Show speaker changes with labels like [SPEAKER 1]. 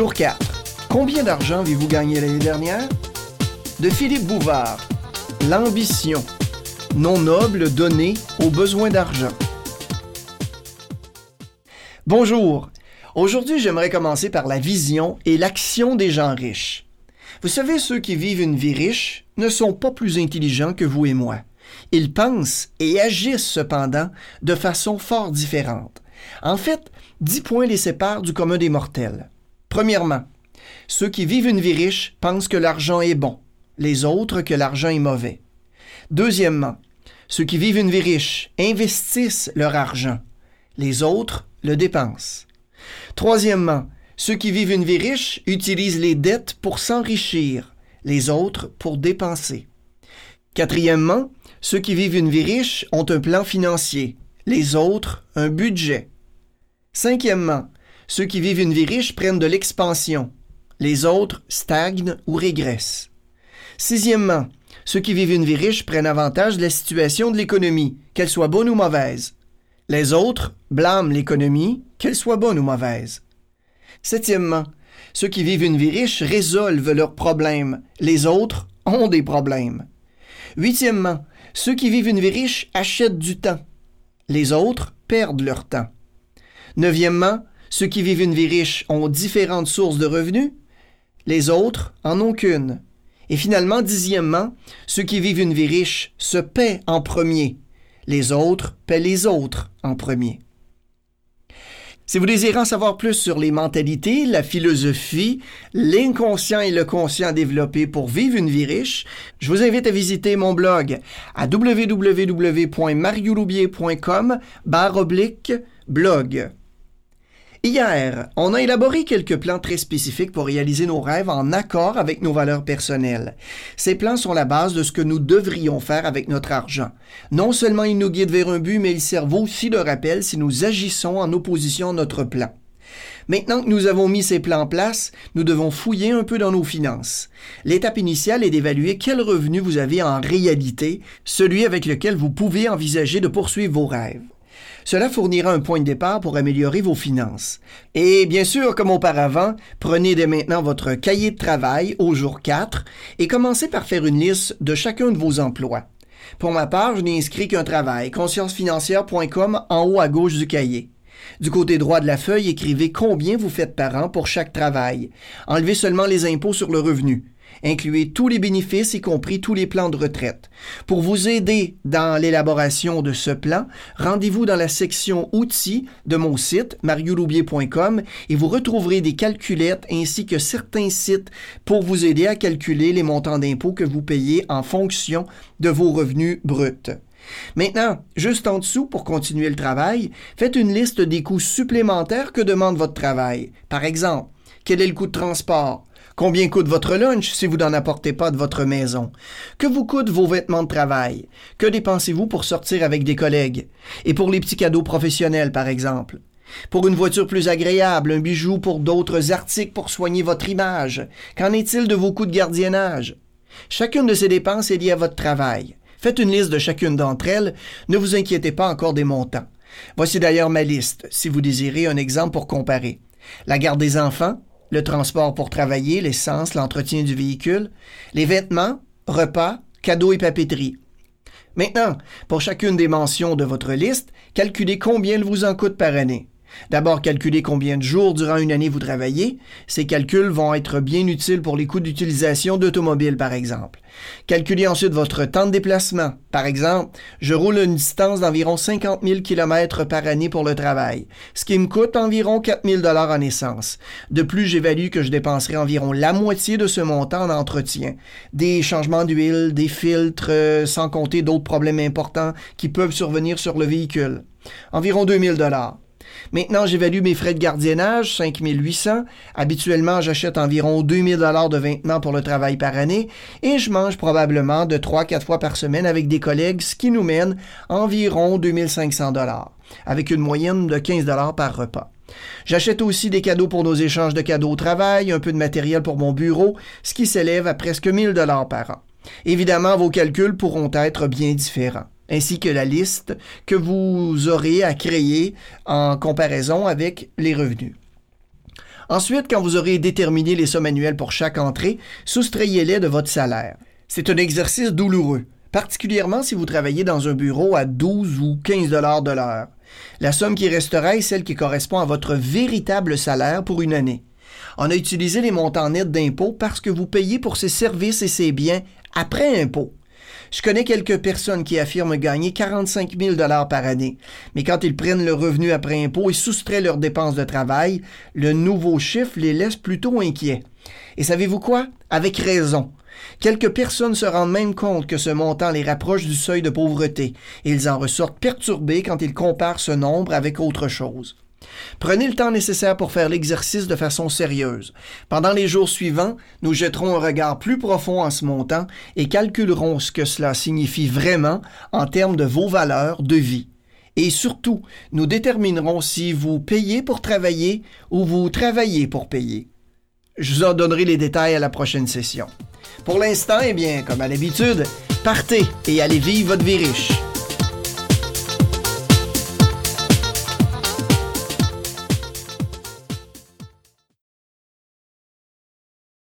[SPEAKER 1] Jour 4. Combien d'argent avez-vous gagné l'année dernière? De Philippe Bouvard. L'ambition. Non noble donnée aux besoins d'argent. Bonjour. Aujourd'hui, j'aimerais commencer par la vision et l'action des gens riches. Vous savez, ceux qui vivent une vie riche ne sont pas plus intelligents que vous et moi. Ils pensent et agissent cependant de façon fort différente. En fait, dix points les séparent du commun des mortels. Premièrement, ceux qui vivent une vie riche pensent que l'argent est bon, les autres que l'argent est mauvais. Deuxièmement, ceux qui vivent une vie riche investissent leur argent, les autres le dépensent. Troisièmement, ceux qui vivent une vie riche utilisent les dettes pour s'enrichir, les autres pour dépenser. Quatrièmement, ceux qui vivent une vie riche ont un plan financier, les autres un budget. Cinquièmement, ceux qui vivent une vie riche prennent de l'expansion, les autres stagnent ou régressent. Sixièmement, ceux qui vivent une vie riche prennent avantage de la situation de l'économie, qu'elle soit bonne ou mauvaise. Les autres blâment l'économie, qu'elle soit bonne ou mauvaise. Septièmement, ceux qui vivent une vie riche résolvent leurs problèmes, les autres ont des problèmes. Huitièmement, ceux qui vivent une vie riche achètent du temps. Les autres perdent leur temps. Neuvièmement, ceux qui vivent une vie riche ont différentes sources de revenus. Les autres en ont qu'une. Et finalement, dixièmement, ceux qui vivent une vie riche se paient en premier. Les autres paient les autres en premier. Si vous désirez en savoir plus sur les mentalités, la philosophie, l'inconscient et le conscient développés pour vivre une vie riche, je vous invite à visiter mon blog à www.mariouloubier.com blog. Hier, on a élaboré quelques plans très spécifiques pour réaliser nos rêves en accord avec nos valeurs personnelles. Ces plans sont la base de ce que nous devrions faire avec notre argent. Non seulement ils nous guident vers un but, mais ils servent aussi de rappel si nous agissons en opposition à notre plan. Maintenant que nous avons mis ces plans en place, nous devons fouiller un peu dans nos finances. L'étape initiale est d'évaluer quel revenu vous avez en réalité, celui avec lequel vous pouvez envisager de poursuivre vos rêves. Cela fournira un point de départ pour améliorer vos finances. Et bien sûr, comme auparavant, prenez dès maintenant votre cahier de travail au jour 4 et commencez par faire une liste de chacun de vos emplois. Pour ma part, je n'ai inscrit qu'un travail, consciencefinancière.com en haut à gauche du cahier. Du côté droit de la feuille, écrivez combien vous faites par an pour chaque travail. Enlevez seulement les impôts sur le revenu. Incluez tous les bénéfices, y compris tous les plans de retraite. Pour vous aider dans l'élaboration de ce plan, rendez-vous dans la section Outils de mon site, mariouloubier.com, et vous retrouverez des calculettes ainsi que certains sites pour vous aider à calculer les montants d'impôts que vous payez en fonction de vos revenus bruts. Maintenant, juste en dessous, pour continuer le travail, faites une liste des coûts supplémentaires que demande votre travail. Par exemple, quel est le coût de transport? Combien coûte votre lunch si vous n'en apportez pas de votre maison? Que vous coûtent vos vêtements de travail? Que dépensez-vous pour sortir avec des collègues? Et pour les petits cadeaux professionnels, par exemple? Pour une voiture plus agréable, un bijou pour d'autres articles pour soigner votre image? Qu'en est-il de vos coûts de gardiennage? Chacune de ces dépenses est liée à votre travail. Faites une liste de chacune d'entre elles. Ne vous inquiétez pas encore des montants. Voici d'ailleurs ma liste, si vous désirez un exemple pour comparer. La garde des enfants, le transport pour travailler, l'essence, l'entretien du véhicule, les vêtements, repas, cadeaux et papeterie. Maintenant, pour chacune des mentions de votre liste, calculez combien elle vous en coûte par année. D'abord, calculez combien de jours durant une année vous travaillez. Ces calculs vont être bien utiles pour les coûts d'utilisation d'automobile, par exemple. Calculez ensuite votre temps de déplacement. Par exemple, je roule une distance d'environ 50 000 km par année pour le travail, ce qui me coûte environ 4 000 dollars en essence. De plus, j'évalue que je dépenserai environ la moitié de ce montant en entretien. Des changements d'huile, des filtres, euh, sans compter d'autres problèmes importants qui peuvent survenir sur le véhicule. Environ 2 000 dollars. Maintenant, j'évalue mes frais de gardiennage, 5800. Habituellement, j'achète environ 2000 dollars de vêtements pour le travail par année et je mange probablement de 3-4 fois par semaine avec des collègues, ce qui nous mène environ 2500 dollars, avec une moyenne de 15 dollars par repas. J'achète aussi des cadeaux pour nos échanges de cadeaux au travail, un peu de matériel pour mon bureau, ce qui s'élève à presque 1000 dollars par an. Évidemment, vos calculs pourront être bien différents ainsi que la liste que vous aurez à créer en comparaison avec les revenus. Ensuite, quand vous aurez déterminé les sommes annuelles pour chaque entrée, soustrayez-les de votre salaire. C'est un exercice douloureux, particulièrement si vous travaillez dans un bureau à 12 ou 15 dollars de l'heure. La somme qui restera est celle qui correspond à votre véritable salaire pour une année. On a utilisé les montants nets d'impôts parce que vous payez pour ces services et ces biens après impôt. Je connais quelques personnes qui affirment gagner 45 000 dollars par année, mais quand ils prennent le revenu après impôt et soustraient leurs dépenses de travail, le nouveau chiffre les laisse plutôt inquiets. Et savez-vous quoi? Avec raison. Quelques personnes se rendent même compte que ce montant les rapproche du seuil de pauvreté, et ils en ressortent perturbés quand ils comparent ce nombre avec autre chose. Prenez le temps nécessaire pour faire l'exercice de façon sérieuse. Pendant les jours suivants, nous jetterons un regard plus profond en ce montant et calculerons ce que cela signifie vraiment en termes de vos valeurs de vie. Et surtout, nous déterminerons si vous payez pour travailler ou vous travaillez pour payer. Je vous en donnerai les détails à la prochaine session. Pour l'instant, eh bien, comme à l'habitude, partez et allez vivre votre vie riche.